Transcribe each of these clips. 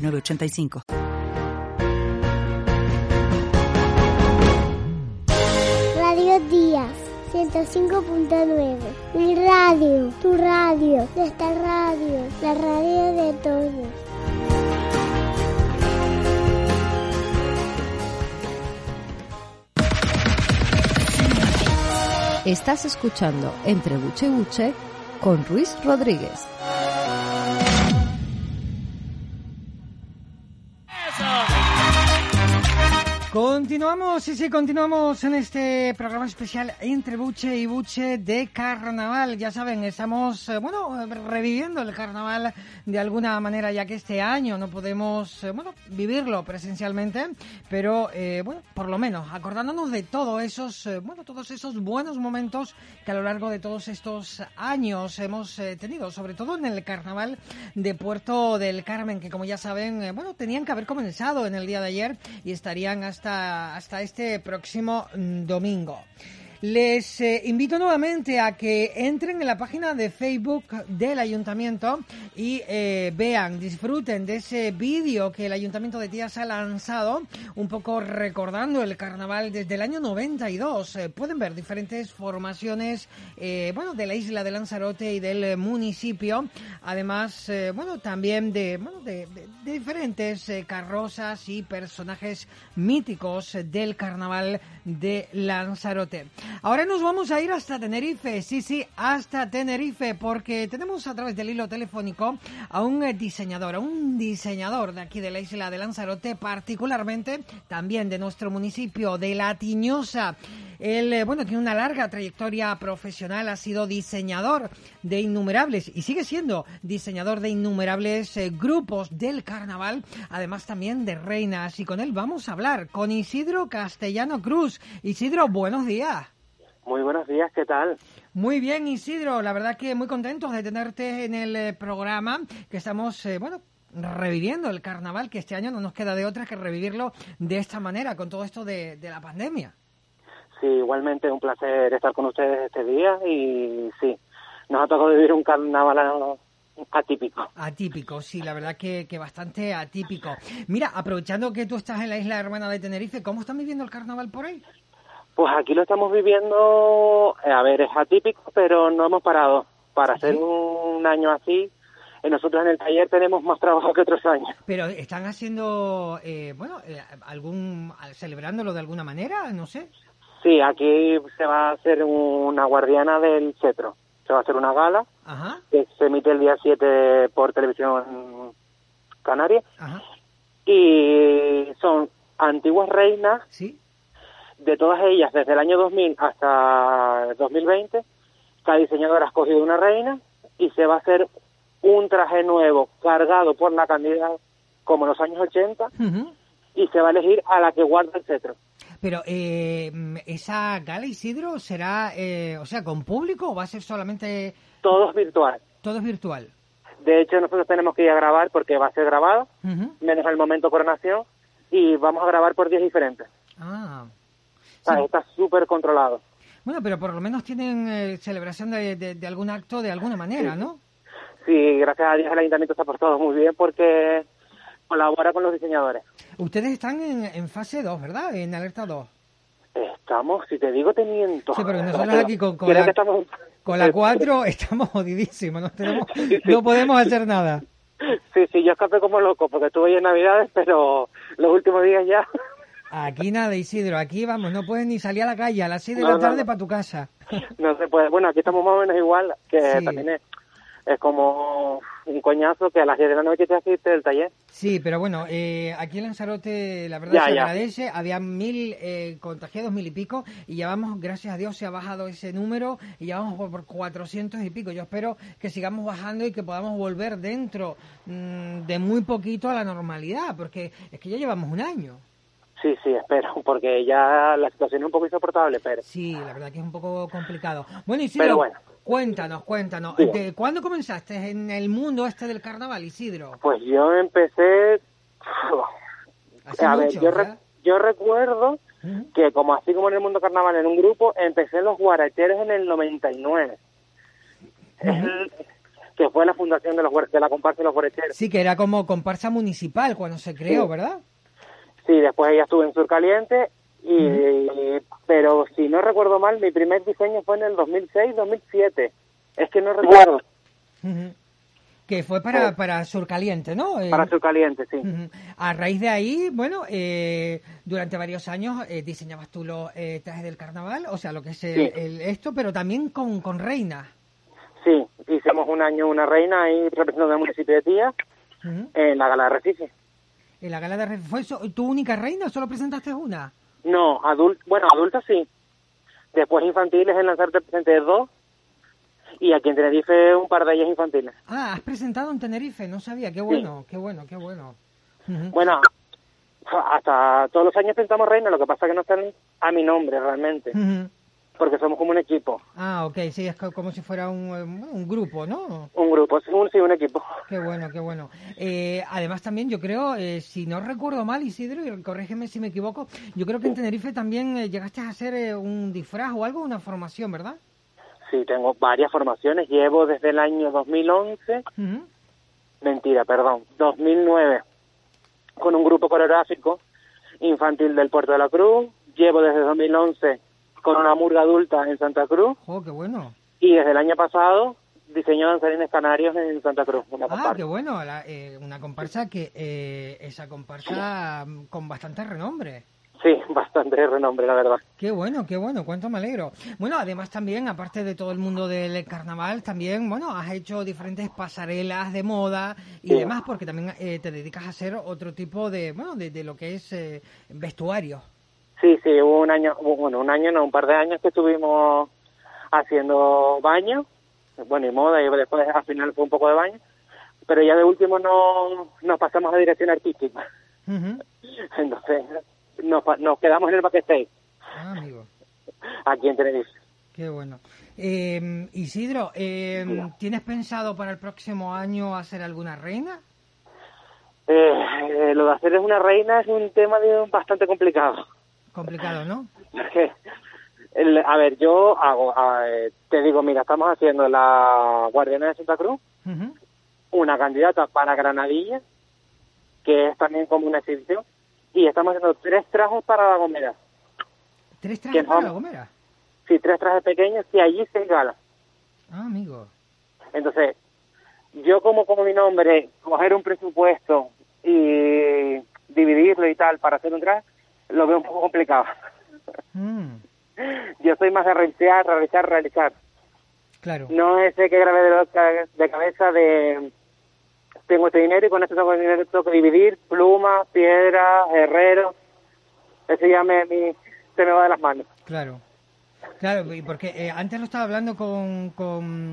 906985. Radio Díaz 105.9. Mi radio, tu radio, nuestra radio, la radio de todos. Estás escuchando Entre Buche y Buche con Ruiz Rodríguez. con Continuamos, sí, sí, continuamos en este programa especial entre Buche y Buche de Carnaval. Ya saben, estamos, eh, bueno, reviviendo el Carnaval de alguna manera, ya que este año no podemos, eh, bueno, vivirlo presencialmente, pero, eh, bueno, por lo menos acordándonos de todos esos, eh, bueno, todos esos buenos momentos que a lo largo de todos estos años hemos tenido, sobre todo en el Carnaval de Puerto del Carmen, que como ya saben, bueno, tenían que haber comenzado en el día de ayer y estarían hasta, hasta este próximo mm, domingo. Les eh, invito nuevamente a que entren en la página de Facebook del ayuntamiento y eh, vean, disfruten de ese vídeo que el ayuntamiento de Tías ha lanzado, un poco recordando el carnaval desde el año 92. Eh, pueden ver diferentes formaciones, eh, bueno, de la isla de Lanzarote y del municipio, además, bueno, también de, bueno, de, de- diferentes carrozas y personajes míticos del carnaval de Lanzarote. Ahora nos vamos a ir hasta Tenerife, sí, sí, hasta Tenerife, porque tenemos a través del hilo telefónico a un eh, diseñador, a un diseñador de aquí de la isla de Lanzarote, particularmente también de nuestro municipio de La Tiñosa. Él, eh, bueno, tiene una larga trayectoria profesional, ha sido diseñador de innumerables y sigue siendo diseñador de innumerables eh, grupos del carnaval, además también de reinas. Y con él vamos a hablar con Isidro Castellano Cruz. Isidro, buenos días. Muy buenos días, ¿qué tal? Muy bien, Isidro. La verdad que muy contentos de tenerte en el eh, programa, que estamos, eh, bueno, reviviendo el carnaval, que este año no nos queda de otra que revivirlo de esta manera, con todo esto de, de la pandemia. Sí, igualmente un placer estar con ustedes este día y sí, nos ha tocado vivir un carnaval atípico. Atípico, sí, la verdad que, que bastante atípico. Mira, aprovechando que tú estás en la isla hermana de Tenerife, ¿cómo están viviendo el carnaval por ahí? Pues aquí lo estamos viviendo, eh, a ver, es atípico, pero no hemos parado. Para hacer un año así, eh, nosotros en el taller tenemos más trabajo que otros años. Pero están haciendo, eh, bueno, eh, algún, celebrándolo de alguna manera, no sé. Sí, aquí se va a hacer una guardiana del cetro. Se va a hacer una gala Ajá, que se emite el día 7 por televisión canaria ajá, y son antiguas reinas sí. De todas ellas, desde el año 2000 hasta el 2020, cada diseñadora ha escogido una reina y se va a hacer un traje nuevo cargado por la candidata como en los años 80 Ujú. y se va a elegir a la que guarda el cetro. Pero eh, esa gala Isidro será, eh, o sea, con público o va a ser solamente Todo es virtual. todo es virtual. De hecho, nosotros tenemos que ir a grabar porque va a ser grabado, menos el momento coronación, y vamos a grabar por días diferentes. Ah, O sea, Sí. Está súper controlado. bueno, pero por lo menos tienen eh, celebración de, de- de algún acto de alguna manera, ¿no? Sí, gracias a Dios el ayuntamiento se ha portado muy bien porque colabora con los diseñadores. Ustedes están en, en fase 2, ¿verdad? En alerta 2. Estamos, si te digo, te miento. Sí, pero nosotros aquí con- la- estamos... Con la 4 estamos jodidísimos, no, tenemos, no podemos hacer nada. Sí, sí, yo escapé como loco porque estuve ahí en Navidades, pero los últimos días ya... Aquí nada, Isidro, aquí vamos, no puedes ni salir a la calle a las 6 de No, la tarde no. para tu casa. no se puede. Bueno, aquí estamos más o menos igual, que Sí. también es... es como un coñazo que a las 10 de la noche te haces del taller. Sí, pero bueno, eh, aquí en Lanzarote la verdad Ya, se ya. agradece, había mil eh, contagiados, mil y pico, y llevamos, gracias a Dios, se ha bajado ese número y ya vamos por, por 400 y pico. Yo espero que sigamos bajando y que podamos volver dentro mm, de muy poquito a la normalidad, porque es que ya llevamos un año. Sí, sí, espero, porque ya la situación es un poco insoportable, pero Sí, la verdad que es un poco complicado. Bueno, Isidro, Pero bueno. cuéntanos, cuéntanos. ¿de ¿Cuándo comenzaste en el mundo este del carnaval, Isidro? pues yo empecé... Hace A ver, yo, re- ¿verdad? yo recuerdo que como así como en el mundo carnaval en un grupo, empecé en los guaracheros en el 99. Es el- que fue la fundación de, los, de la comparsa de los guaracheros. Sí, que era como comparsa municipal cuando se creó, Sí. ¿verdad? Sí, después ella estuvo en Sur Caliente, y, pero si no recuerdo mal, mi primer diseño fue en el 2006-2007. Es que no recuerdo. Que fue para, Sí. para Surcaliente, ¿no? Eh, Para Sur Caliente, sí. A raíz de ahí, bueno, eh, durante varios años eh, diseñabas tú los eh, trajes del carnaval, o sea, lo que es el- Sí. el- esto, pero también con, con reinas. Sí, hicimos un año una reina ahí representando el municipio de Tía en la gala de Recife. En la gala de Re- ¿Fue eso, tu única reina o solo presentaste una? No, adult, bueno, adultos sí. Después infantiles en Lanzarte presenté dos y aquí en Tenerife un par de ellas infantiles. Ah, has presentado en Tenerife, no sabía, qué bueno, qué bueno, qué bueno. Bueno, hasta todos los años presentamos reina, lo que pasa que no están a mi nombre realmente, Ujú. Porque somos como un equipo, Ah, ok, sí, es co- como si fuera un, eh, un grupo, ¿no? un grupo, sí, un, sí, un equipo. Qué bueno, qué bueno. Eh, además también yo creo, eh, si no recuerdo mal, Isidro, y corrígeme si me equivoco, yo creo que en Tenerife también eh, llegaste a hacer un disfraz o algo, una formación, ¿verdad? Sí, tengo varias formaciones, llevo desde el año 2011, Ujú. mentira, perdón, 2009, con un grupo coreográfico infantil del Puerto de la Cruz, llevo desde 2011 con una murga adulta en Santa Cruz Oh, qué bueno. y desde el año pasado diseño danzarines canarios en Santa Cruz, una Ah, comparsa. qué bueno, la- eh, una comparsa que, eh, esa comparsa con bastante renombre. Sí, bastante renombre, la verdad. Qué bueno, qué bueno, cuánto me alegro. Bueno, además también, aparte de todo el mundo del carnaval, también, bueno, has hecho diferentes pasarelas de moda y Sí. demás, porque también eh, te dedicas a hacer otro tipo de, bueno, de, de lo que es eh, vestuario. Sí, sí, hubo un año, bueno, un año, no, un par de años que estuvimos haciendo baño, bueno, y moda, y después al final fue un poco de baño, pero ya de último no nos pasamos a dirección artística. Entonces nos, nos quedamos en el backstage, Ah, amigo, aquí en Tenerife. qué bueno. Eh, Isidro, eh. ¿tienes pensado para el próximo año hacer alguna reina? Eh, eh, lo de hacer es una reina es un tema de- bastante complicado. Complicado, ¿no? El- a ver, yo hago, a- eh, te digo, mira, estamos haciendo la Guardiana de Santa Cruz, una candidata para Granadilla, que es también como una exhibición, y estamos haciendo tres trajes para la Gomera. ¿Tres trajes ¿Quién para la gomera? Sí, tres trajes pequeños y allí seis galas. Ah, amigo. Entonces, yo como como mi nombre, coger un presupuesto y dividirlo y tal para hacer un traje, lo veo un poco complicado. Mm, Yo soy más de realizar, realizar, realizar. claro. No ese que grabé de, de cabeza de tengo este dinero y con este tengo dinero tengo que dividir pluma, piedra, herrero. Eso ya me, mi- se me va de las manos. Claro, claro, y porque eh, antes lo estaba hablando con, con,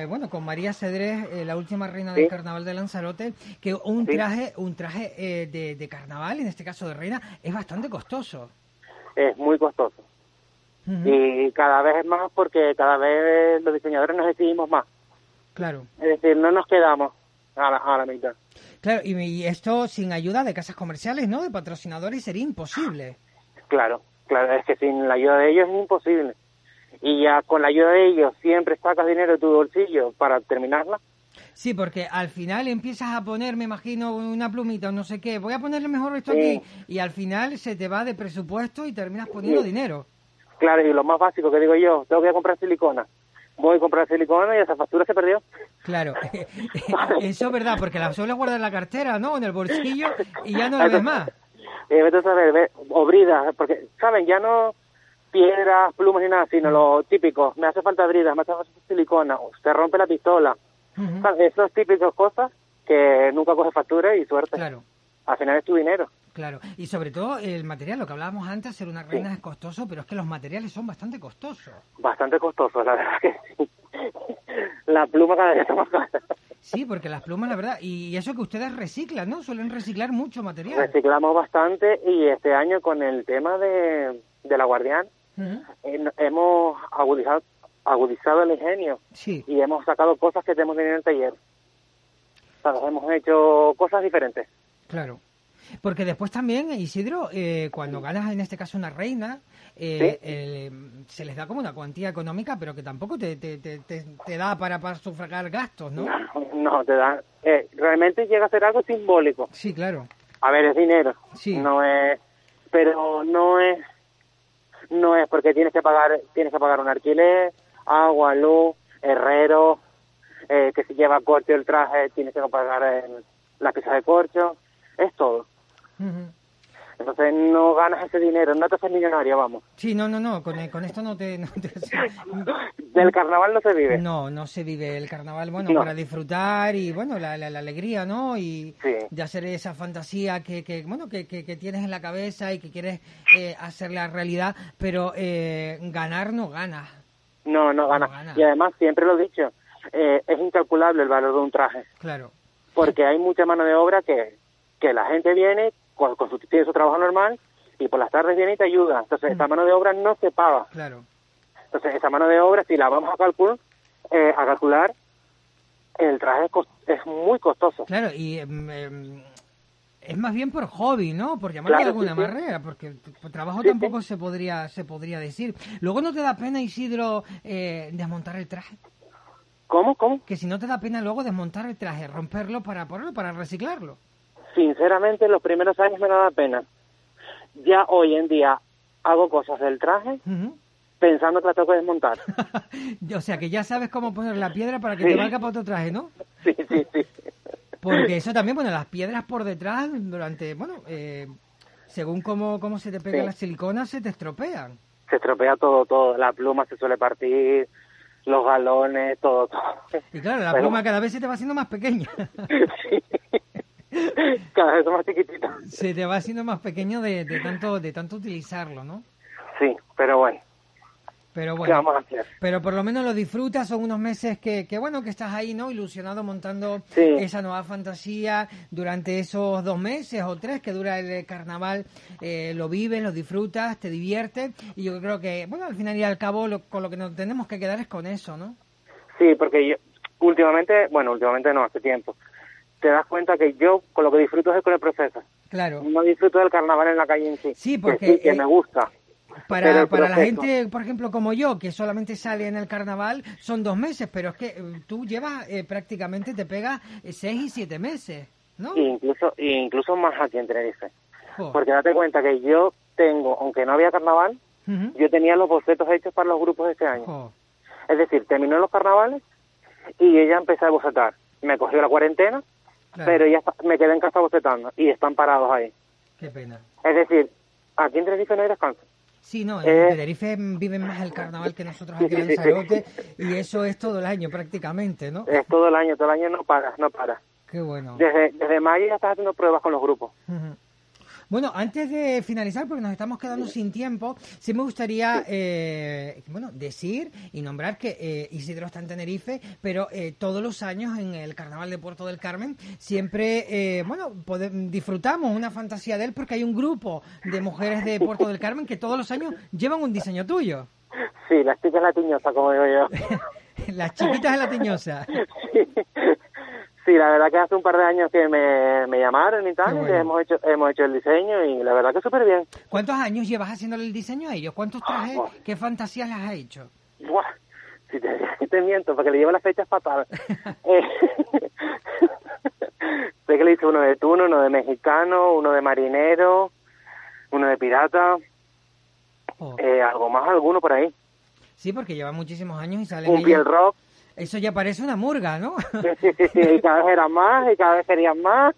eh, bueno, con María Cedrés, eh, la última reina del Sí. carnaval de Lanzarote, que un Sí. traje, un traje eh, de, de carnaval, en este caso de reina, es bastante costoso. Es muy costoso. Y cada vez es más porque cada vez los diseñadores nos exigimos más. Claro, Es decir, no nos quedamos a la, a la mitad. claro, y, y esto sin ayuda de casas comerciales, ¿no? De patrocinadores sería imposible. Claro, claro, es que sin la ayuda de ellos es imposible. Y ya con la ayuda de ellos siempre sacas dinero de tu bolsillo para terminarla. Sí, porque al final empiezas a poner, me imagino, una plumita o no sé qué, voy a ponerle mejor esto Sí. aquí, y al final se te va de presupuesto y terminas poniendo Sí. dinero. Claro, y lo más básico que digo yo, tengo que ir a comprar silicona. Voy a comprar silicona y esa factura se perdió. Claro, eso es verdad, porque la sueles guardar en la cartera, ¿no? En el bolsillo y ya no la ves más. Eh, vete a saber, ve- o brida, porque, ¿saben? Ya no piedras, plumas ni nada, sino lo típico. Me hace falta bridas, me hace falta silicona, se rompe la pistola. Ujú. O sea, Esas típicas cosas que nunca coge factura y suerte. Claro. Al final es tu dinero. Claro, y sobre todo el material, lo que hablábamos antes, ser una reina es costoso, pero es que los materiales son bastante costosos. Bastante costoso, la verdad que sí. La pluma cada día está más cara. Sí, porque las plumas, la verdad, y eso que ustedes reciclan, ¿no? Suelen reciclar mucho material. Reciclamos bastante y este año con el tema de, de la guardián Eh, hemos agudizado, agudizado el ingenio Sí, y hemos sacado cosas que tenemos en el taller. ¿Sabes? Hemos hecho cosas diferentes. claro. Porque después también, Isidro, eh, cuando ganas en este caso una reina, eh, eh, se les da como una cuantía económica, pero que tampoco te, te, te, te- da para, para sufragar gastos, ¿no? No, te dan. eh, realmente llega a ser algo simbólico. Sí, claro. A ver, es dinero. Sí. No es. Pero no es. No es porque tienes que pagar tienes que pagar un alquiler, agua, luz, herrero, eh, que si lleva corcho el traje tienes que pagar el- las piezas de corcho. Es todo. Entonces no ganas ese dinero, no te haces millonario, vamos. Sí, no, no, no, con, con esto no te... no te- Del carnaval no se vive. No, no se vive el carnaval, bueno, No. para disfrutar y, bueno, la, la, la alegría, ¿no? Y Sí. de hacer esa fantasía que, que bueno, que, que, que tienes en la cabeza y que quieres eh, hacerla realidad, pero eh, ganar no gana. No, no ganas. No gana. Y además, siempre lo he dicho, eh, es incalculable el valor de un traje. Claro, porque hay mucha mano de obra que, que la gente viene, con, con su, tiene su trabajo normal y por las tardes viene y te ayuda. Entonces, esa mano de obra no se paga. claro. Entonces, esa mano de obra, si la vamos a calcular, eh, a calcular el traje es, es muy costoso. Claro, y em, es más bien por hobby, ¿no? Por llamarlo de Claro, alguna sí, sí. manera, porque por trabajo Sí, tampoco se podría se podría decir. Luego no te da pena, Isidro, eh, desmontar el traje. ¿Cómo? ¿Cómo? Que si no te da pena luego desmontar el traje, romperlo para ponerlo, para reciclarlo. Sinceramente, los primeros años me daba pena. Ya hoy en día hago cosas del traje pensando que la tengo que desmontar. o sea, que ya sabes cómo poner la piedra para que Sí. te valga para otro traje, ¿no? Sí, sí, sí. Porque eso también, bueno, las piedras por detrás, durante, bueno, eh, según cómo, cómo se te pega Sí. la silicona, se te estropean. Se estropea todo, todo. La pluma se suele partir, los galones, todo, todo. Y claro, la Pero- pluma cada vez se te va haciendo más pequeña. Sí. Cada vez más chiquititos. se te va haciendo más pequeño de, de tanto de tanto utilizarlo, ¿no? Sí, pero bueno, Pero ¿qué bueno, vamos a hacer? pero por lo menos lo disfrutas, son unos meses que, que bueno, que estás ahí, ¿no? Ilusionado montando Sí. esa nueva fantasía durante esos dos meses o tres que dura el carnaval, eh, lo vives, lo disfrutas, te diviertes y yo creo que, bueno, al final y al cabo lo- con lo que nos tenemos que quedar es con eso, ¿no? Sí, porque yo últimamente, bueno, últimamente no, hace tiempo, te das cuenta que yo con lo que disfruto es con el proceso. Claro. No disfruto del carnaval en la calle en sí. Sí, Que porque, sí, que eh, me gusta. Para, para la gente, por ejemplo, como yo, que solamente sale en el carnaval, son dos meses, pero es que eh, tú llevas eh, prácticamente, te pegas eh, seis y siete meses, ¿no? Incluso, incluso más aquí en Tenerife. Jo. Porque date cuenta que yo tengo, aunque no había carnaval, yo tenía los bocetos hechos para los grupos de este año. Es decir, terminó los carnavales y yo ya empecé a bocetar. Me cogió la cuarentena, Claro, pero ya está- me quedé en casa bocetando y están parados ahí. qué pena. Es decir, aquí en Tenerife no hay descanso. Sí, no, en Eh. Tenerife viven más el carnaval que nosotros aquí en. Lanzarote y eso es todo el año prácticamente, ¿no? Es todo el año, todo el año no para, no para. Qué bueno. Desde, desde mayo ya estás haciendo pruebas con los grupos. Ujú. Bueno, antes de finalizar, porque nos estamos quedando sin tiempo, sí me gustaría, eh, bueno, decir y nombrar que eh, Isidro está en Tenerife, pero eh, todos los años en el Carnaval de Puerto del Carmen siempre, eh, bueno, disfrutamos una fantasía de él porque hay un grupo de mujeres de Puerto del Carmen que todos los años llevan un diseño tuyo. Sí, las chicas latiñosas, como digo yo. Las chiquitas de la tiñosa. Sí, verdad que hace un par de años que me, me llamaron y tal, y bueno. que hemos hecho, hemos hecho el diseño y la verdad que súper bien. ¿Cuántos años llevas haciéndole el diseño a ellos? ¿Cuántos trajes, qué fantasías les has hecho? Buah, si te, si te miento, porque le llevo las fechas fatales. Eh, sé que le hice uno de tuno, uno de mexicano, uno de marinero, uno de pirata, Oh. eh, algo más, alguno por ahí. Sí, porque lleva muchísimos años y salen Un ellos- piel rock. Eso ya parece una murga, ¿no? Sí, sí, sí, sí, y cada vez eran más, y cada vez querían más,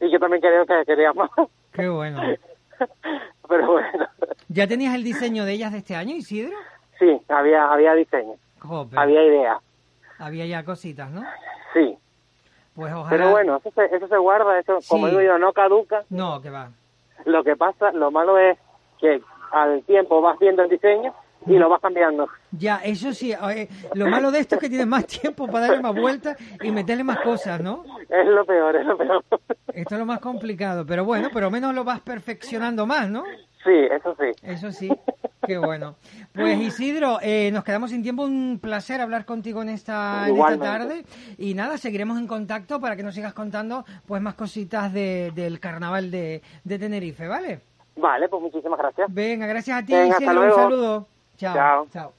y yo también quería que quería más. Qué bueno. Pero bueno, Ya ¿Ya tenías el diseño de ellas de este año, Isidro? Sí, había, había diseño, Jope, había idea, había ya cositas, ¿no? sí. Pues ojalá... Pero bueno, eso se, eso se guarda, eso, como Sí. digo yo, no caduca. No, que va. Lo que pasa, lo malo es que al tiempo vas viendo el diseño y lo vas cambiando. Ya, eso sí, eh, lo malo de esto es que tienes más tiempo para darle más vueltas y meterle más cosas, ¿no? Es lo peor, es lo peor. Esto es lo más complicado, pero bueno, pero menos lo vas perfeccionando más, ¿no? Sí, eso sí. Eso sí, qué bueno. Pues Isidro, eh, nos quedamos sin tiempo, un placer hablar contigo en esta, en esta tarde y nada, seguiremos en contacto para que nos sigas contando pues más cositas de- del carnaval de, de Tenerife, ¿vale? Vale, pues muchísimas gracias. Venga, gracias a ti Venga, hasta Isidro, un saludo. 好，好。